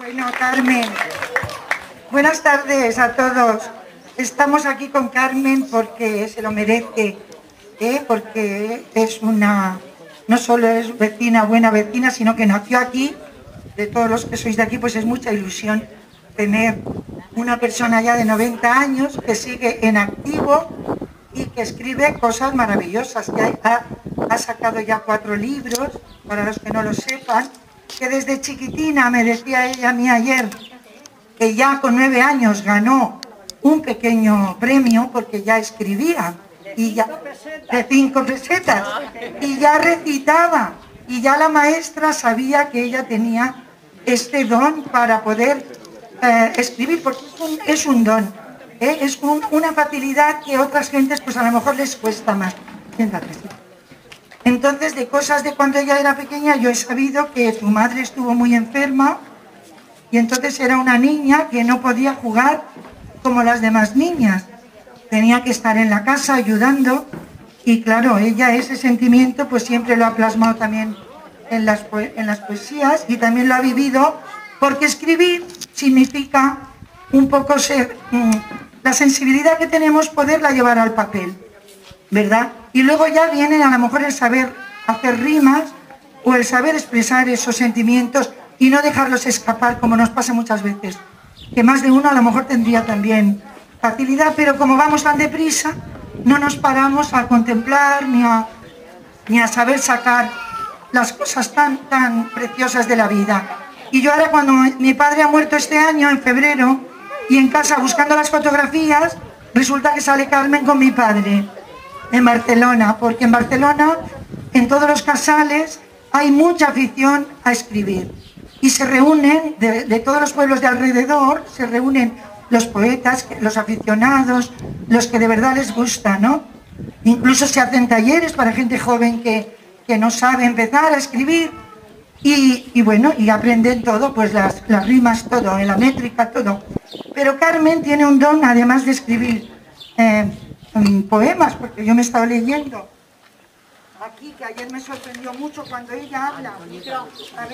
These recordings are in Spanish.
Bueno, Carmen, buenas tardes a todos. Estamos aquí con Carmen porque se lo merece, ¿eh? porque es una, no solo es vecina, buena vecina, sino que nació aquí. De todos los que sois de aquí, pues es mucha ilusión tener una persona ya de 90 años que sigue en activo y que escribe cosas maravillosas. Que ha, ha sacado ya cuatro libros, para los que no lo sepan, que desde chiquitina, me decía ella a mí ayer, que ya con nueve años ganó un pequeño premio porque ya escribía y ya de cinco pesetas y ya recitaba y ya la maestra sabía que ella tenía este don para poder eh, escribir porque es un, don ¿eh? es una facilidad que otras gentes pues a lo mejor les cuesta más entonces, de cosas de cuando ella era pequeña, yo he sabido que su madre estuvo muy enferma y entonces era una niña que no podía jugar como las demás niñas. Tenía que estar en la casa ayudando y claro, ella ese sentimiento pues siempre lo ha plasmado también en las, en las poesías y también lo ha vivido porque escribir significa un poco ser, mm, la sensibilidad que tenemos poderla llevar al papel, ¿verdad? Y luego ya viene a lo mejor el saber hacer rimas o el saber expresar esos sentimientos y no dejarlos escapar como nos pasa muchas veces. Que más de uno a lo mejor tendría también facilidad, pero como vamos tan deprisa, no nos paramos a contemplar ni a, ni a saber sacar las cosas tan, tan preciosas de la vida. Y yo ahora cuando mi padre ha muerto este año, en febrero, y en casa buscando las fotografías, resulta que sale Carmen con mi padre en Barcelona, porque en Barcelona, en todos los casales, hay mucha afición a escribir. Y se reúnen, de, todos los pueblos de alrededor, se reúnen los poetas, los aficionados, los que de verdad les gusta, ¿no? Incluso se hacen talleres para gente joven que, que no sabe empezar a escribir. Y, bueno, y aprenden todo, pues las, las rimas, todo, en la métrica, todo. Pero Carmen tiene un don, además de escribir eh, poemas, porque yo me estaba leyendo aquí, que ayer me sorprendió mucho cuando ella habla. A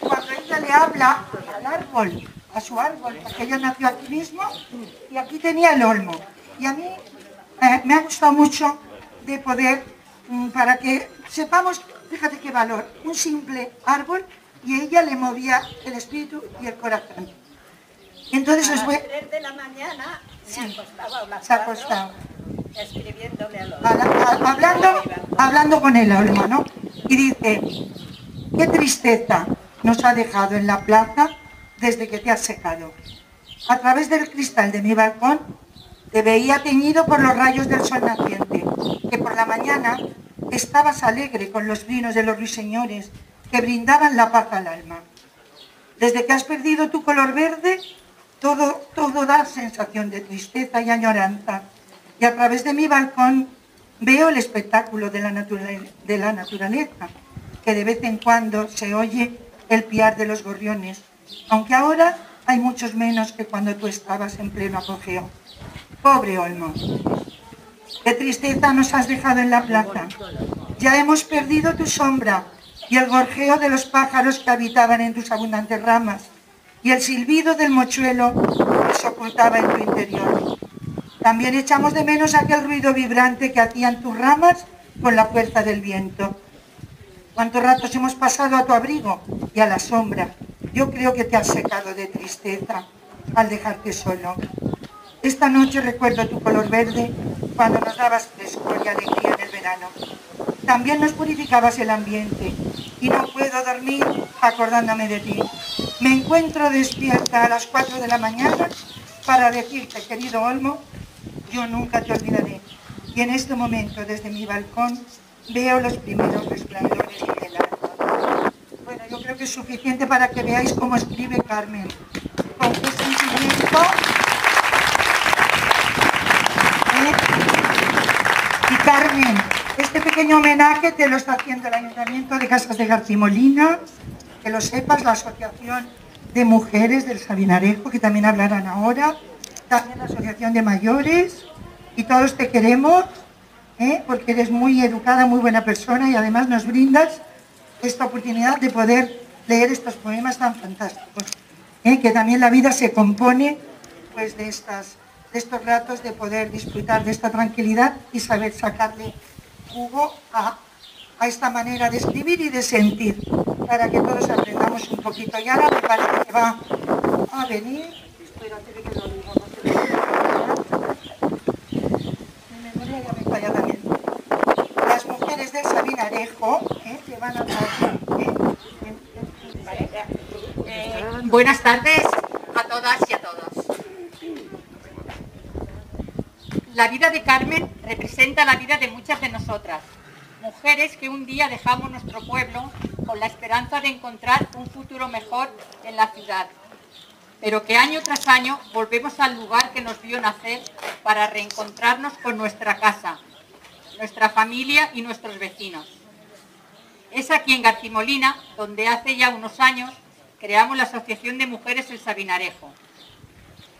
cuando ella le habla al árbol, a su árbol, porque ella nació aquí mismo, y aquí tenía el olmo. Y a mí eh, me ha gustado mucho de poder, mm, para que sepamos, fíjate qué valor, un simple árbol, y ella le movía el espíritu y el corazón. Entonces os voy... de la mañana se acostaba. Escribiéndole hablando, hablando con el alma, ¿no? Y dice, qué tristeza nos ha dejado en la plaza desde que te has secado. A través del cristal de mi balcón te veía teñido por los rayos del sol naciente, que por la mañana estabas alegre con los vinos de los ruiseñores que brindaban la paz al alma. Desde que has perdido tu color verde, todo, todo da sensación de tristeza y añoranza. Y a través de mi balcón veo el espectáculo de la, naturaleza, que de vez en cuando se oye el piar de los gorriones, aunque ahora hay muchos menos que cuando tú estabas en pleno apogeo. Pobre Olmo, qué tristeza nos has dejado en la plaza. Ya hemos perdido tu sombra y el gorjeo de los pájaros que habitaban en tus abundantes ramas y el silbido del mochuelo se ocultaba en tu interior. También echamos de menos aquel ruido vibrante que hacían tus ramas con la fuerza del viento. ¿Cuántos ratos hemos pasado a tu abrigo y a la sombra? Yo creo que te has secado de tristeza al dejarte solo. Esta noche recuerdo tu color verde cuando nos dabas frescor y alegría en el verano. También nos purificabas el ambiente y no puedo dormir acordándome de ti. Me encuentro despierta a las 4 de la mañana para decirte, querido Olmo, yo nunca te olvidaré. Y en este momento, desde mi balcón, veo los primeros resplandores del alma. Bueno, yo creo que es suficiente para que veáis cómo escribe Carmen. Con qué sentimiento... ¿Eh? Y Carmen, este pequeño homenaje te lo está haciendo el Ayuntamiento de Casas de Garcimolina, que lo sepas, la Asociación de Mujeres del Sabinarejo, que también hablarán ahora, también la Asociación de Mayores, y todos te queremos, ¿eh? porque eres muy educada, muy buena persona y además nos brindas esta oportunidad de poder leer estos poemas tan fantásticos. ¿eh? Que también la vida se compone pues, de, estas, de estos ratos de poder disfrutar de esta tranquilidad y saber sacarle jugo a, a esta manera de escribir y de sentir, para que todos aprendamos un poquito. Y ahora me parece que va a venir, espérate que lo Mi memoria ya me falla también. Las mujeres del Sabinarejo, ¿eh? que van a. ¿eh? Eh, buenas tardes a todas y a todos. La vida de Carmen representa la vida de muchas de nosotras, mujeres que un día dejamos nuestro pueblo con la esperanza de encontrar un futuro mejor en la ciudad, pero que año tras año volvemos al lugar que nos vio nacer para reencontrarnos con nuestra casa, nuestra familia y nuestros vecinos. Es aquí en Garcimolina donde hace ya unos años creamos la Asociación de Mujeres El Sabinarejo,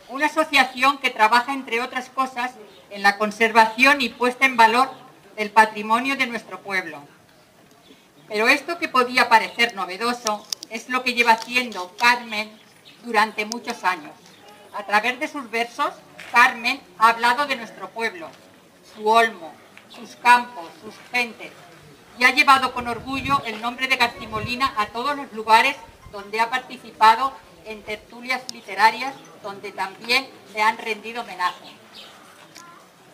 una asociación que trabaja, entre otras cosas, en la conservación y puesta en valor del patrimonio de nuestro pueblo. Pero esto que podía parecer novedoso es lo que lleva haciendo Carmen durante muchos años. A través de sus versos, Carmen ha hablado de nuestro pueblo, su olmo, sus campos, sus gentes, y ha llevado con orgullo el nombre de Garcimolina a todos los lugares donde ha participado en tertulias literarias, donde también le han rendido homenaje.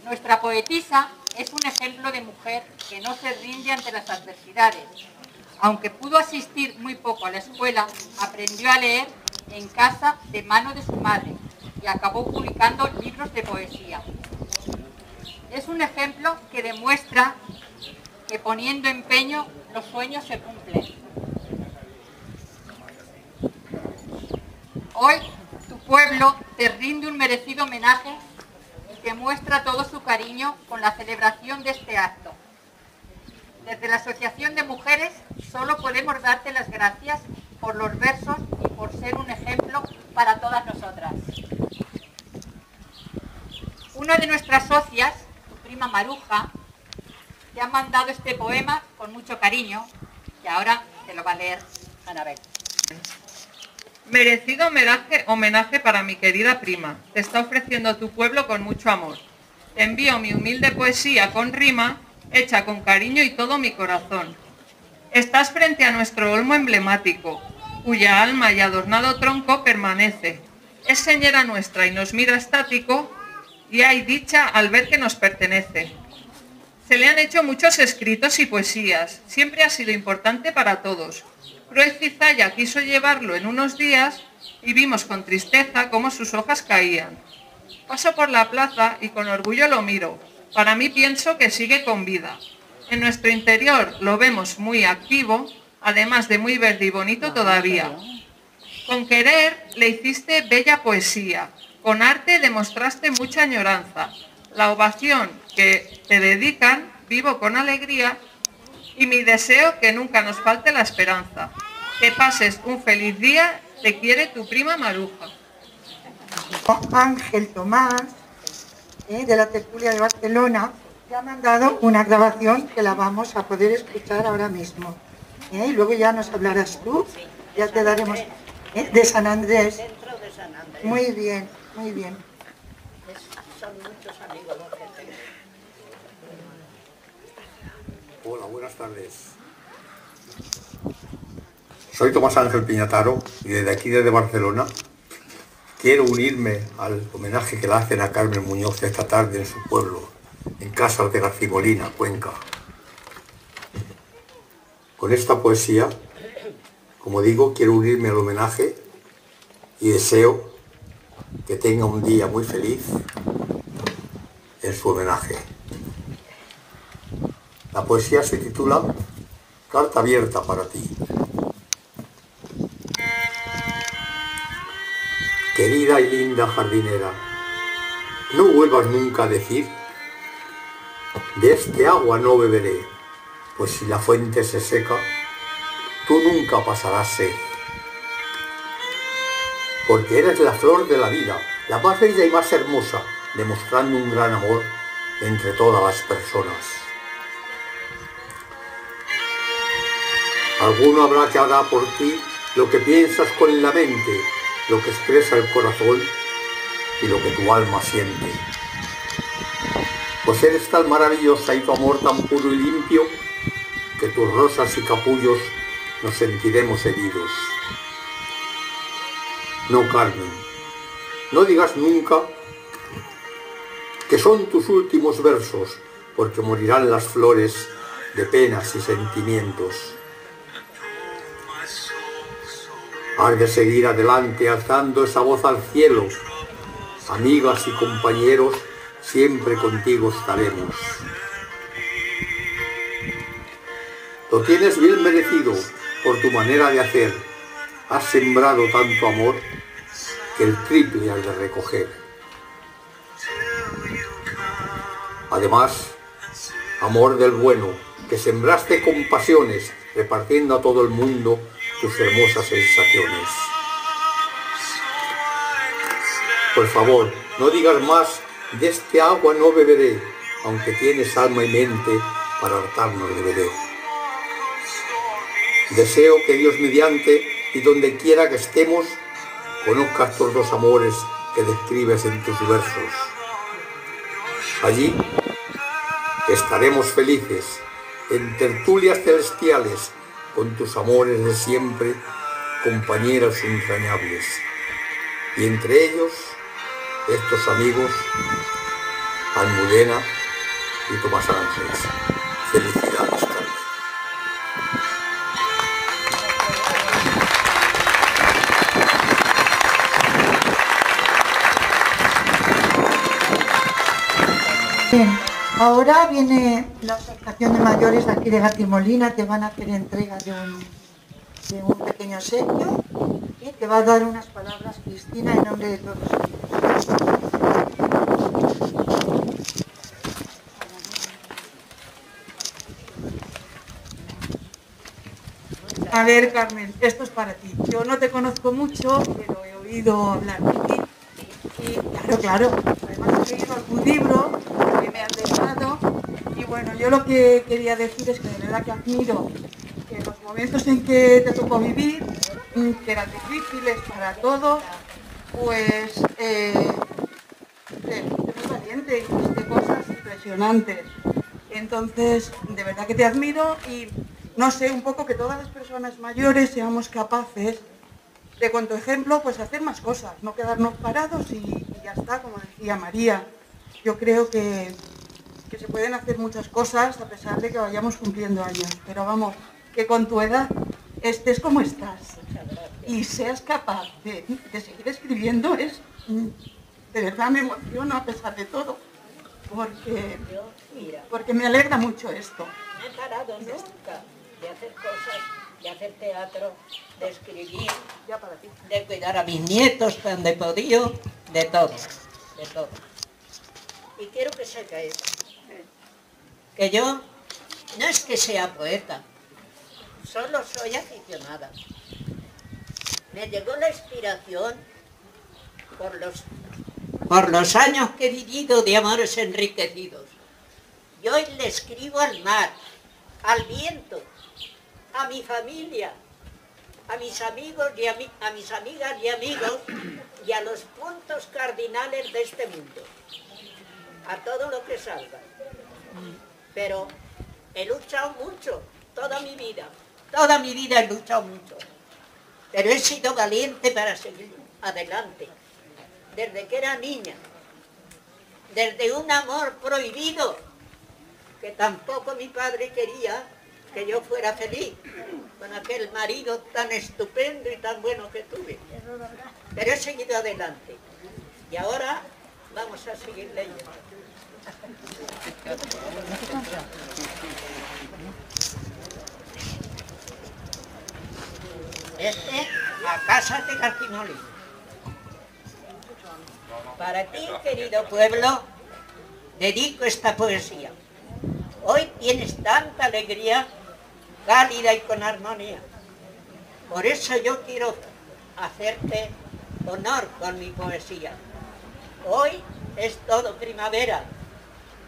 Nuestra poetisa es un ejemplo de mujer que no se rinde ante las adversidades. Aunque pudo asistir muy poco a la escuela, aprendió a leer en casa de mano de su madre y acabó publicando libros de poesía. Es un ejemplo que demuestra que poniendo empeño los sueños se cumplen. Hoy tu pueblo te rinde un merecido homenaje que muestra todo su cariño con la celebración de este acto. Desde la Asociación de Mujeres solo podemos darte las gracias por los versos y por ser un ejemplo para todas nosotras. Una de nuestras socias, tu prima Maruja, te ha mandado este poema con mucho cariño y ahora te lo va a leer Anabel. Merecido homenaje, homenaje para mi querida prima. Te está ofreciendo tu pueblo con mucho amor. Te envío mi humilde poesía con rima, hecha con cariño y todo mi corazón. Estás frente a nuestro olmo emblemático, cuya alma y adornado tronco permanece. Es señora nuestra y nos mira estático, y hay dicha al ver que nos pertenece. Se le han hecho muchos escritos y poesías, siempre ha sido importante para todos Cruel Cizalla quiso llevarlo en unos días y vimos con tristeza cómo sus hojas caían. Paso por la plaza y con orgullo lo miro. Para mí pienso que sigue con vida. En nuestro interior lo vemos muy activo, además de muy verde y bonito todavía. Con querer le hiciste bella poesía, con arte demostraste mucha añoranza. La ovación que te dedican, vivo con alegría, y mi deseo que nunca nos falte la esperanza. Que pases un feliz día, te quiere tu prima Maruja. Ángel Tomás, eh, de la tertulia de Barcelona, te ha mandado una grabación que la vamos a poder escuchar ahora mismo. Eh, y luego ya nos hablarás tú, ya te daremos eh, de San Andrés. Muy bien, muy bien. Son muchos amigos Hola, buenas tardes. Soy Tomás Ángel Piñataro y desde aquí, desde Barcelona, quiero unirme al homenaje que le hacen a Carmen Muñoz esta tarde en su pueblo, en Casas de Garcimolina, Cuenca. Con esta poesía, como digo, quiero unirme al homenaje y deseo que tenga un día muy feliz en su homenaje. La poesía se titula Carta abierta para ti. Querida y linda jardinera, no vuelvas nunca a decir, de este agua no beberé, pues si la fuente se seca, tú nunca pasarás sed. Porque eres la flor de la vida, la más bella y más hermosa, demostrando un gran amor entre todas las personas. Alguno habrá que hará por ti lo que piensas con la mente, lo que expresa el corazón y lo que tu alma siente. Pues eres tan maravillosa y tu amor tan puro y limpio que tus rosas y capullos nos sentiremos heridos. No, Carmen, no digas nunca que son tus últimos versos, porque morirán las flores de penas y sentimientos. Has de seguir adelante alzando esa voz al cielo. Amigas y compañeros, siempre contigo estaremos. Lo tienes bien merecido por tu manera de hacer. Has sembrado tanto amor que el triple has de recoger. Además, amor del bueno, que sembraste con pasiones, repartiendo a todo el mundo tus hermosas sensaciones. Por favor, no digas más, de este agua no beberé, aunque tienes alma y mente para hartarnos de beber. Deseo que Dios mediante y donde quiera que estemos, conozcas estos dos amores que describes en tus versos. Allí estaremos felices en tertulias celestiales con tus amores de siempre, compañeros entrañables. Y entre ellos, estos amigos, Almudena y Tomás Ángeles. Felicidades, Carmen. Bien, ahora viene la de mayores de aquí de Gatimolina, te van a hacer entrega de un, de un pequeño sello y te va a dar unas palabras Cristina en nombre de todos. A ver, Carmen, esto es para ti. Yo no te conozco mucho, pero he oído hablar de ti. Y claro, claro, además he leído algún libro que me han dejado. Bueno, yo lo que quería decir es que de verdad que admiro que los momentos en que te tocó vivir, mm, que eran difíciles para todos, pues eh, fuiste muy valiente y hiciste cosas impresionantes. Entonces, de verdad que te admiro y no sé, un poco que todas las personas mayores seamos capaces de, con tu ejemplo, pues hacer más cosas, no quedarnos parados y ya está, como decía María. Yo creo que, que se pueden hacer muchas cosas a pesar de que vayamos cumpliendo años, pero vamos, que con tu edad estés como estás y seas capaz de, de seguir escribiendo es, mm, de verdad me emociono a pesar de todo, porque, porque me alegra mucho esto. no he parado nunca de hacer cosas, de hacer teatro, de escribir, de cuidar a mis nietos cuando he podido, de todo, de todo. Y quiero que sepa eso, que yo no es que sea poeta, solo soy aficionada. Me llegó la inspiración por los, por los años que he vivido de amores enriquecidos. Y hoy le escribo al mar, al viento, a mi familia, a mis amigos y a, a mis amigas y amigos y a los puntos cardinales de este mundo, a todo lo que salga. Pero he luchado mucho, toda mi vida, toda mi vida he luchado mucho, pero he sido valiente para seguir adelante, desde que era niña, desde un amor prohibido, que tampoco mi padre quería que yo fuera feliz con aquel marido tan estupendo y tan bueno que tuve. Pero he seguido adelante. Y ahora vamos a seguir leyendo. Este, a casa de Garcimoli. Para ti, querido pueblo, dedico esta poesía. Hoy tienes tanta alegría, cálida y con armonía. Por eso yo quiero hacerte honor con mi poesía. Hoy es todo primavera,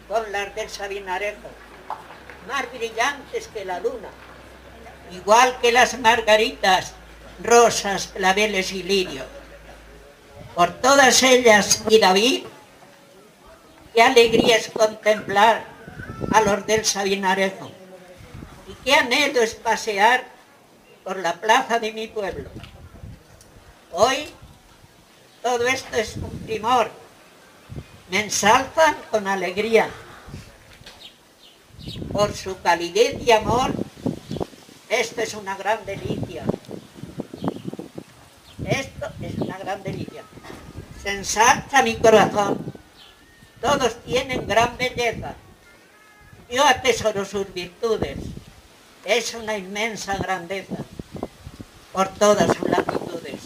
con las del Sabinarejo, más brillantes que la luna, igual que las margaritas rosas, claveles y lirios. Por todas ellas y David, qué alegría es contemplar a los del Sabinarejo. Y qué anhelo es pasear por la plaza de mi pueblo. Hoy todo esto es un primor. Me ensalzan con alegría. Por su calidez y amor, esto es una gran delicia. Esto es una gran delicia. Se ensalza mi corazón. Todos tienen gran belleza. Yo atesoro sus virtudes. Es una inmensa grandeza por todas sus latitudes.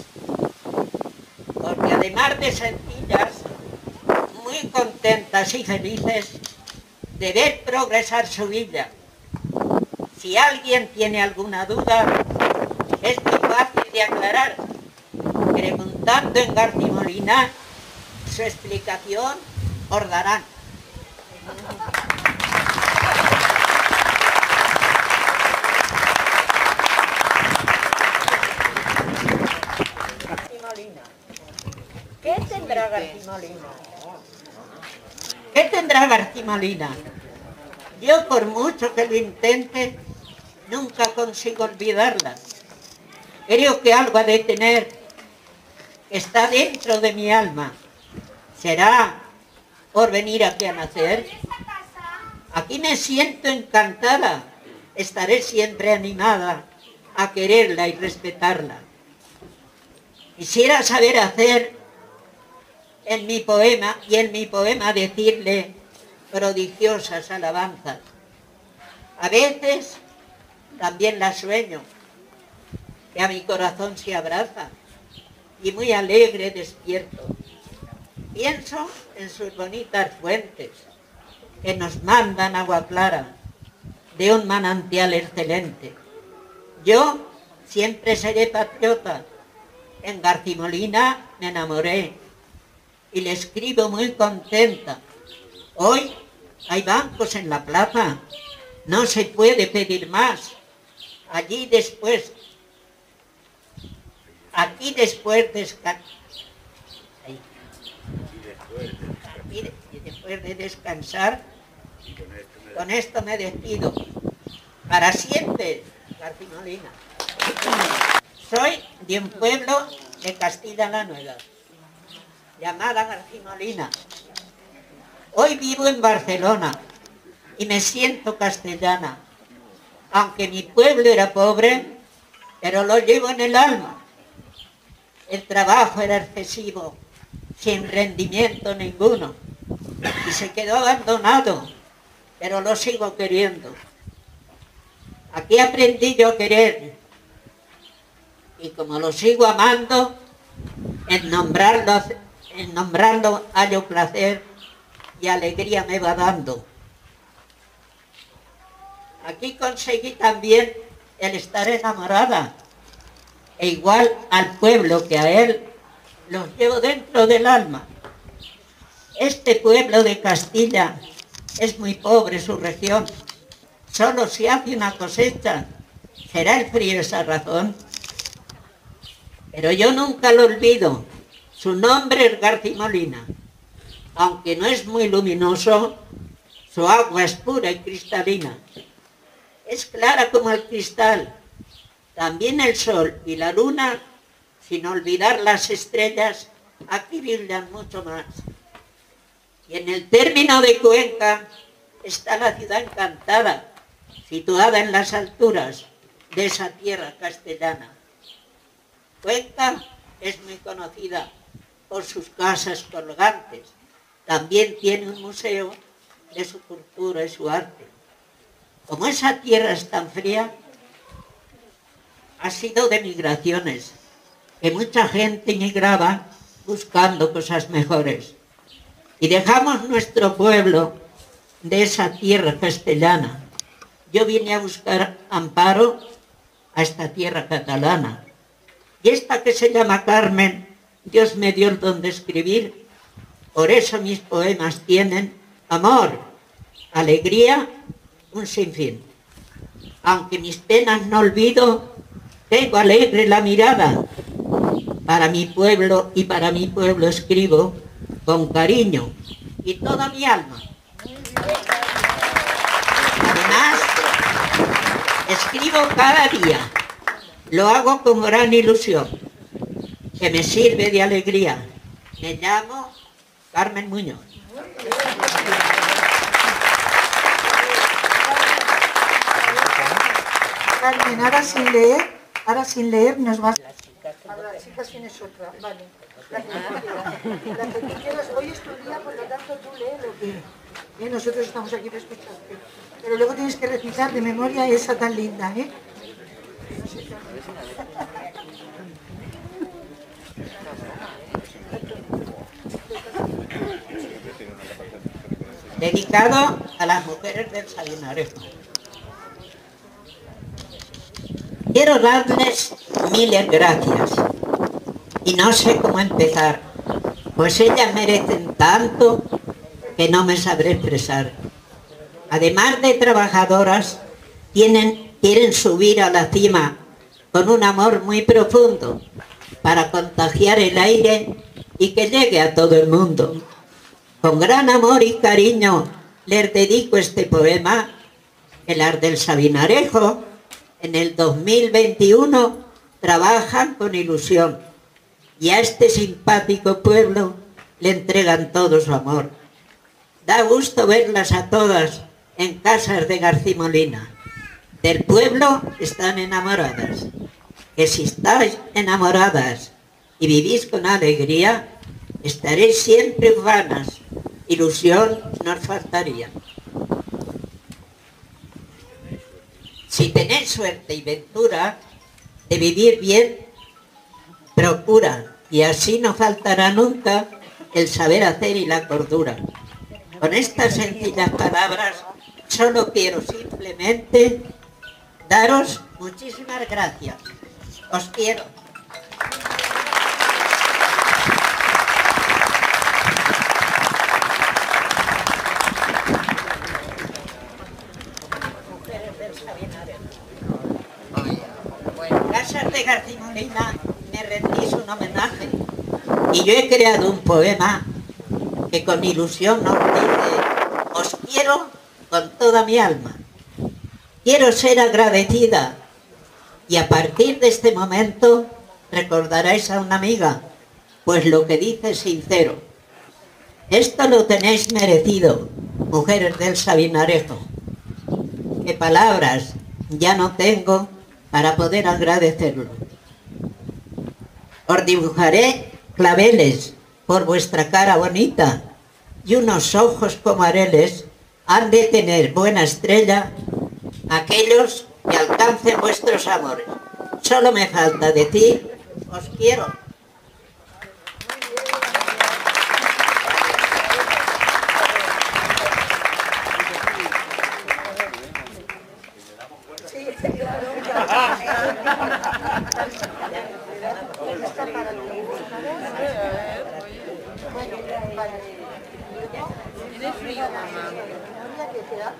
Porque además de sencillas, contentas y felices de ver progresar su vida. Si alguien tiene alguna duda, es muy fácil de aclarar. Preguntando en García su explicación os darán. ¿Qué tendrá García ¿Qué tendrá García Yo por mucho que lo intente, nunca consigo olvidarla. Creo que algo ha de tener está dentro de mi alma. ¿Será por venir aquí a nacer? Aquí me siento encantada. Estaré siempre animada a quererla y respetarla. Quisiera saber hacer en mi poema y en mi poema decirle prodigiosas alabanzas. A veces también la sueño, que a mi corazón se abraza y muy alegre despierto. Pienso en sus bonitas fuentes que nos mandan agua clara de un manantial excelente. Yo siempre seré patriota. En Garcimolina me enamoré y le escribo muy contenta. Hoy hay bancos en la plaza, no se puede pedir más. Allí después, aquí después descansar. Y después de descansar, con esto me despido. Para siempre, Molina. Soy de un pueblo de Castilla la Nueva llamada García Molina. Hoy vivo en Barcelona y me siento castellana. Aunque mi pueblo era pobre, pero lo llevo en el alma. El trabajo era excesivo, sin rendimiento ninguno. Y se quedó abandonado, pero lo sigo queriendo. Aquí aprendí yo a querer. Y como lo sigo amando, en nombrarlo en nombrarlo hallo placer y alegría me va dando. Aquí conseguí también el estar enamorada, e igual al pueblo que a él los llevo dentro del alma. Este pueblo de Castilla es muy pobre su región, solo se hace una cosecha, será el frío esa razón. Pero yo nunca lo olvido, su nombre es García Molina. Aunque no es muy luminoso, su agua es pura y cristalina. Es clara como el cristal. También el sol y la luna, sin olvidar las estrellas, aquí brillan mucho más. Y en el término de Cuenca está la ciudad encantada, situada en las alturas de esa tierra castellana. Cuenca es muy conocida por sus casas colgantes. También tiene un museo de su cultura y su arte. Como esa tierra es tan fría, ha sido de migraciones, que mucha gente migraba buscando cosas mejores. Y dejamos nuestro pueblo de esa tierra castellana. Yo vine a buscar amparo a esta tierra catalana. Y esta que se llama Carmen Dios me dio el don de escribir, por eso mis poemas tienen amor, alegría, un sinfín. Aunque mis penas no olvido, Tengo alegre la mirada. Para mi pueblo y para mi pueblo escribo con cariño y toda mi alma. Además, escribo cada día. Lo hago con gran ilusión, que me sirve de alegría. Me llamo Carmen Muñoz. Carmen, ahora sin leer, ahora sin leer nos vas... Ahora, las chicas tienes otra, vale. La que tú quieras. La que tú quieras. Hoy es tu día, por lo tanto tú lee lo que... Eh, nosotros estamos aquí para escucharte. Pero luego tienes que recitar de memoria esa tan linda, ¿eh? Dedicado a las mujeres del Sabinarejo. Quiero darles miles gracias y no sé cómo empezar, pues ellas merecen tanto que no me sabré expresar. Además de trabajadoras, tienen, quieren subir a la cima con un amor muy profundo para contagiar el aire y que llegue a todo el mundo. Con gran amor y cariño les dedico este poema, el ar del Sabinarejo, en el 2021 trabajan con ilusión y a este simpático pueblo le entregan todo su amor. Da gusto verlas a todas en casas de García Molina. Del pueblo están enamoradas. Que si estáis enamoradas y vivís con alegría, estaréis siempre vanas. Ilusión nos faltaría. Si tenéis suerte y ventura de vivir bien, procura, y así no faltará nunca el saber hacer y la cordura. Con estas sencillas palabras, solo quiero simplemente daros muchísimas gracias. Os quiero. Casas de García Molina me rendís un homenaje y yo he creado un poema que con ilusión os dice, os quiero con toda mi alma. Quiero ser agradecida y a partir de este momento recordaréis a una amiga, pues lo que dice es sincero. Esto lo tenéis merecido, mujeres del Sabinarejo. Que palabras ya no tengo para poder agradecerlo. Os dibujaré claveles por vuestra cara bonita y unos ojos como areles han de tener buena estrella aquellos que alcancen vuestros amores. Solo me falta decir, os quiero.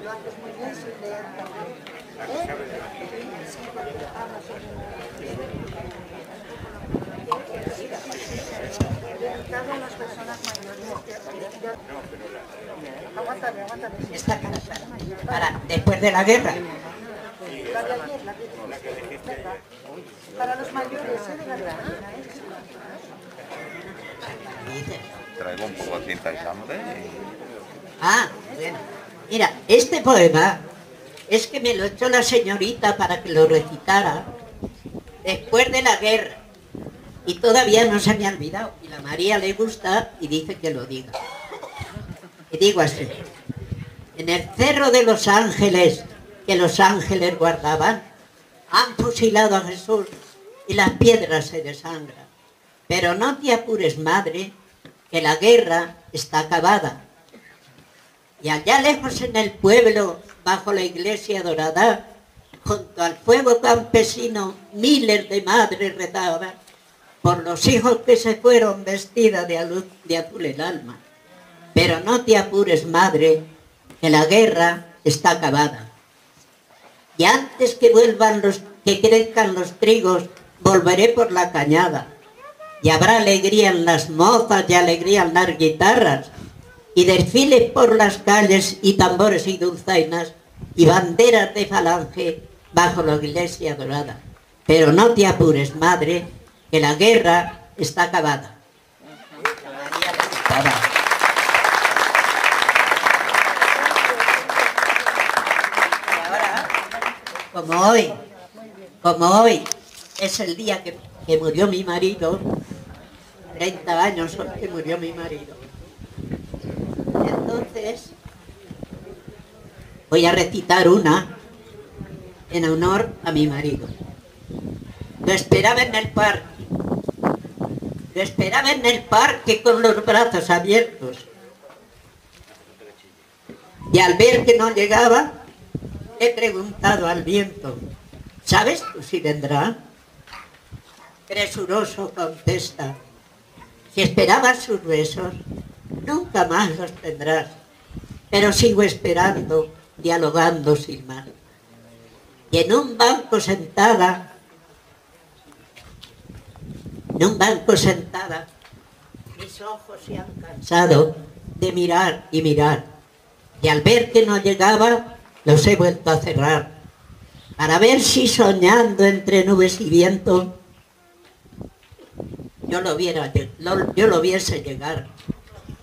Lo haces muy bien sin leer también. ¿Eh? Sí, porque hablas Dedicado a las personas mayores. Esta cara para después de la guerra. La de ayer, la que ¿verdad? Para los mayores, ¿eh? Traigo un poco de cinta de. Ah, bueno. Mira, este poema es que me lo echó la señorita para que lo recitara después de la guerra. Y todavía no se me ha olvidado. Y la María le gusta y dice que lo diga. Y digo así. En el cerro de los ángeles que los ángeles guardaban, han fusilado a Jesús y las piedras se desangran. Pero no te apures, madre, que la guerra está acabada. Y allá lejos en el pueblo, bajo la iglesia dorada, junto al fuego campesino, miles de madres rezaban por los hijos que se fueron vestidas de, de azul el alma. Pero no te apures, madre, que la guerra está acabada. Y antes que vuelvan los que crezcan los trigos, volveré por la cañada. Y habrá alegría en las mozas y alegría en las guitarras, y desfiles por las calles y tambores y dulzainas, y banderas de falange bajo la iglesia dorada. Pero no te apures, madre, que la guerra está acabada. Y ahora, como hoy, como hoy es el día que, que murió mi marido, 30 años hoy que murió mi marido. Entonces, voy a recitar una en honor a mi marido. Lo esperaba en el parque. Lo esperaba en el parque con los brazos abiertos. Y al ver que no llegaba, he preguntado al viento, ¿sabes tú si vendrá? Presuroso contesta, si esperabas sus besos, nunca más los tendrás. Pero sigo esperando, dialogando sin más. Y en un banco sentada, en un banco sentada, mis ojos se han cansado de mirar y mirar. Y al ver que no llegaba, los he vuelto a cerrar, para ver si soñando entre nubes y viento, yo lo, viera, yo lo viese llegar,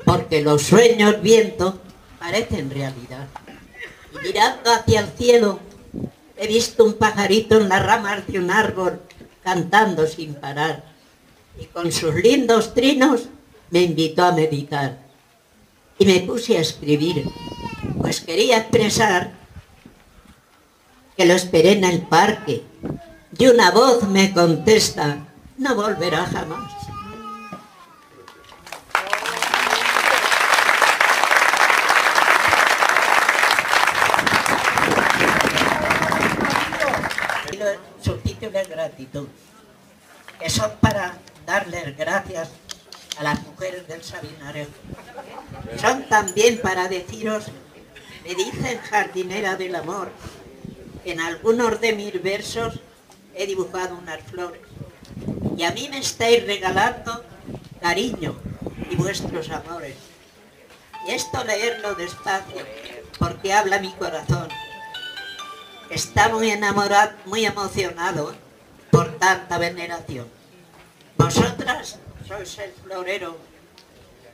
porque los sueños viento parecen realidad. Y mirando hacia el cielo, he visto un pajarito en las ramas de un árbol cantando sin parar. Y con sus lindos trinos me invitó a meditar. Y me puse a escribir, pues quería expresar que lo esperé en el parque. Y una voz me contesta, no volverá jamás. Subtítulos gratitud, que son para darles gracias a las mujeres del Sabinarejo. Son también para deciros, me dicen jardinera del amor, en algunos de mis versos he dibujado unas flores. Y a mí me estáis regalando cariño y vuestros amores. Y esto leerlo despacio, porque habla mi corazón. Está muy enamorado, muy emocionado por tanta veneración. Vosotras sois el florero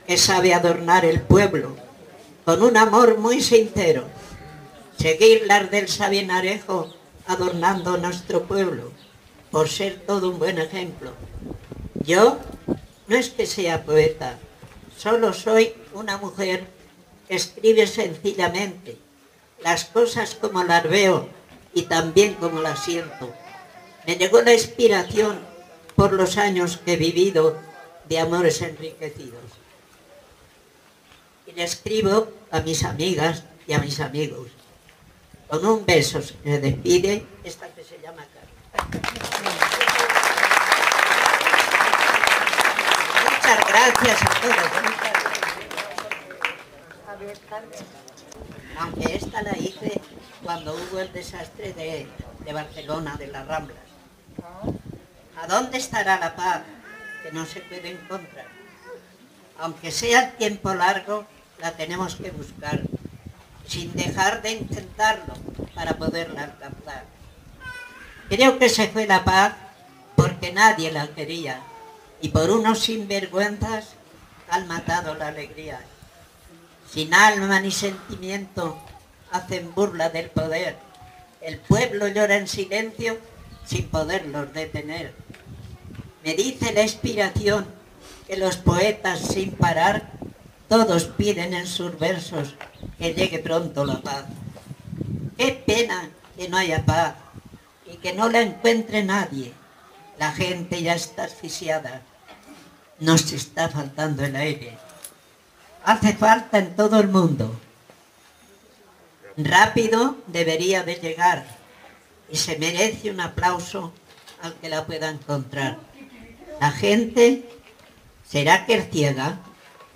que sabe adornar el pueblo con un amor muy sincero. Seguir las del Sabinarejo adornando nuestro pueblo por ser todo un buen ejemplo. Yo no es que sea poeta, solo soy una mujer que escribe sencillamente las cosas como las veo y también como las siento. Me llegó la inspiración por los años que he vivido de amores enriquecidos. Y le escribo a mis amigas y a mis amigos. Con un beso se despide esta que se llama Carmen. Muchas gracias a todos. gracias. Aunque esta la hice cuando hubo el desastre de, de Barcelona, de las Ramblas. ¿A dónde estará la paz que no se puede encontrar? Aunque sea el tiempo largo, la tenemos que buscar, sin dejar de intentarlo para poderla alcanzar. Creo que se fue la paz porque nadie la quería y por unos sinvergüenzas han matado la alegría. Sin alma ni sentimiento hacen burla del poder. El pueblo llora en silencio sin poderlos detener. Me dice la inspiración que los poetas sin parar todos piden en sus versos que llegue pronto la paz. Qué pena que no haya paz y que no la encuentre nadie. La gente ya está asfixiada. Nos está faltando el aire. Hace falta en todo el mundo. Rápido debería de llegar y se merece un aplauso al que la pueda encontrar. La gente será que es ciega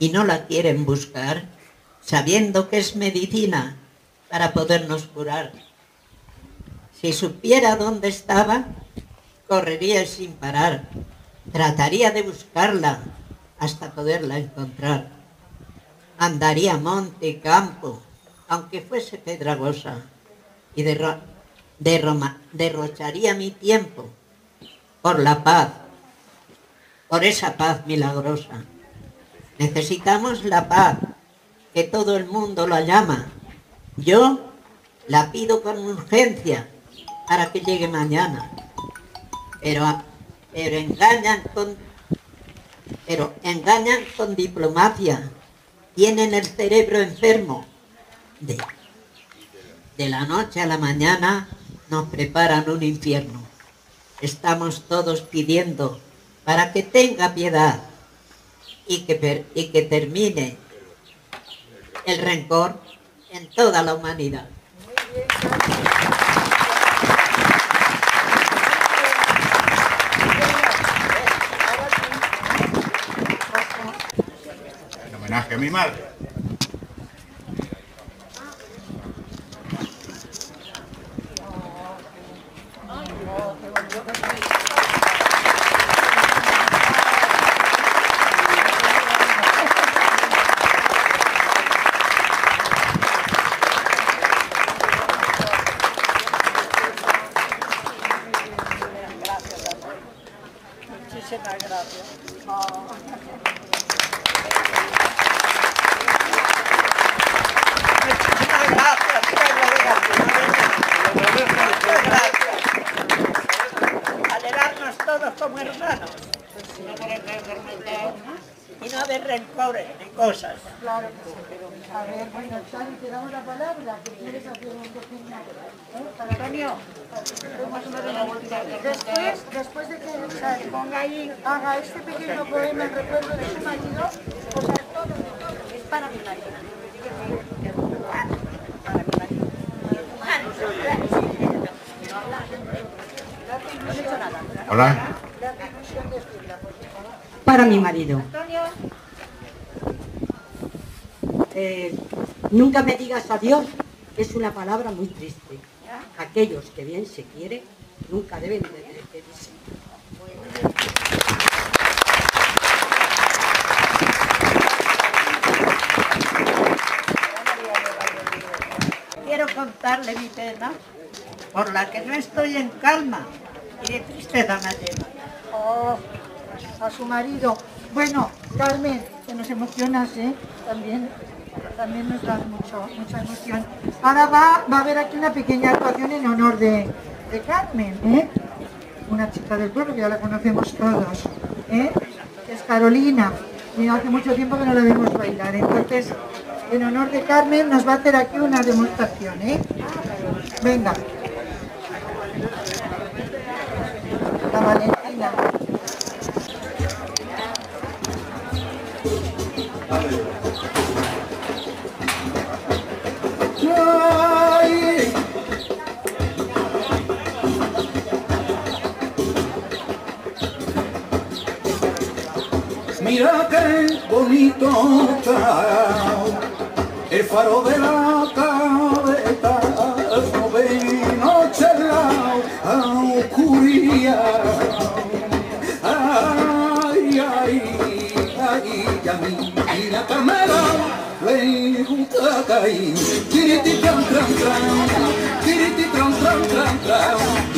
y no la quieren buscar, sabiendo que es medicina para podernos curar. Si supiera dónde estaba, correría sin parar. Trataría de buscarla hasta poderla encontrar. Andaría monte y campo, aunque fuese pedragosa, y derrocharía mi tiempo por la paz, por esa paz milagrosa. Necesitamos la paz, que todo el mundo la llama. Yo la pido con urgencia para que llegue mañana. Pero, pero engañan con pero engañan con diplomacia. Tienen el cerebro enfermo. De, de la noche a la mañana nos preparan un infierno. Estamos todos pidiendo para que tenga piedad y que, per- y que termine el rencor en toda la humanidad. En homenaje a mi madre. Muchísimas gracias. Muchísimas gracias, pueblo de Latinoamérica. Muchas gracias. Alegrarnos todos como hermanos. Y no haber rencores ni cosas. Claro que sí. A ver, bueno, Chani, te damos la palabra, que quieres hacer un pequeño... ¿eh? Para Antonio, después, después de que Chani ponga ahí, haga este pequeño poema en recuerdo de su marido, o sea, todo, todo, es para mi marido. Hola. para mi marido. Eh, nunca me digas adiós, que es una palabra muy triste. Aquellos que bien se quieren nunca deben de despedirse. Quiero contarle mi pena, por la que no estoy en calma y de tristeza me. Oh, a su marido. Bueno, Carmen, que nos emocionas, ¿eh? También, también nos das mucho, mucha emoción. Ahora va, va a haber aquí una pequeña actuación en honor de, de Carmen, ¿eh? Una chica del pueblo ya la conocemos todos, ¿eh? Es Carolina. Y hace mucho tiempo que no la vemos bailar. Entonces, en honor de Carmen, nos va a hacer aquí una demostración, ¿eh? Venga. La Valentina. Mira qué bonito está el faro de la cabeza, no ve noche la oscuridad. Ay, ay, ay, ya mi la Carmela le gusta caer. Tiriti tran tran tran, tiriti tran tran tran tran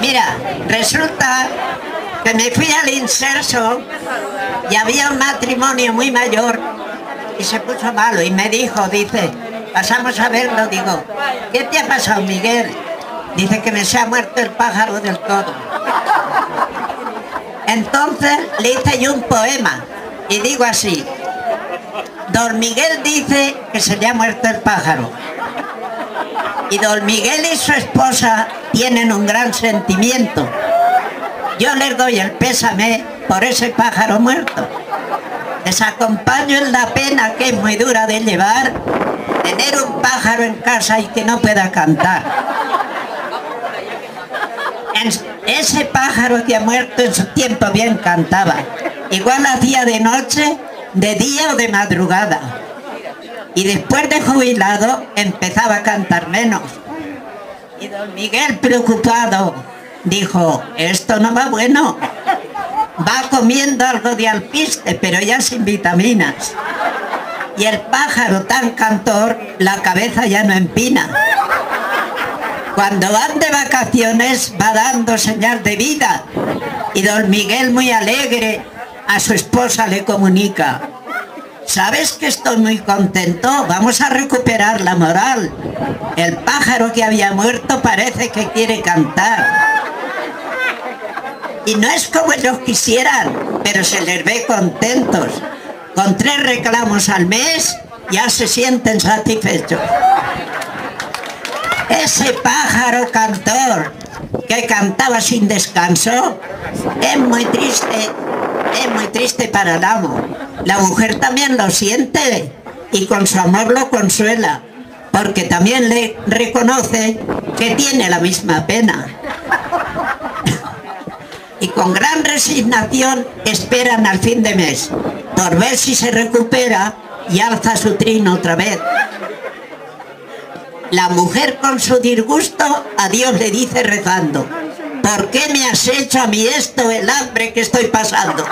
Mira, resulta que me fui al inserso y había un matrimonio muy mayor y se puso malo y me dijo, dice, pasamos a verlo, digo, ¿qué te ha pasado Miguel? Dice que me se ha muerto el pájaro del todo. Entonces le hice yo un poema y digo así, Don Miguel dice que se le ha muerto el pájaro. Y don Miguel y su esposa tienen un gran sentimiento. Yo les doy el pésame por ese pájaro muerto. Les acompaño en la pena que es muy dura de llevar, tener un pájaro en casa y que no pueda cantar. ese pájaro que ha muerto en su tiempo bien cantaba. Igual hacía de noche, de día o de madrugada. Y después de jubilado empezaba a cantar menos. Y don Miguel preocupado dijo, esto no va bueno. Va comiendo algo de alpiste, pero ya sin vitaminas. Y el pájaro tan cantor, la cabeza ya no empina. Cuando van de vacaciones va dando señal de vida. Y don Miguel muy alegre a su esposa le comunica, ¿sabes que estoy muy contento? Vamos a recuperar la moral. El pájaro que había muerto parece que quiere cantar. Y no es como ellos quisieran, pero se les ve contentos. Con tres reclamos al mes ya se sienten satisfechos. Ese pájaro cantor que cantaba sin descanso es muy triste es muy triste para el amo. La mujer también lo siente y con su amor lo consuela, porque también le reconoce que tiene la misma pena. y con gran resignación esperan al fin de mes, por ver si se recupera y alza su trino otra vez. La mujer con su disgusto a Dios le dice rezando, ¿por qué me has hecho a mí esto, el hambre que estoy pasando?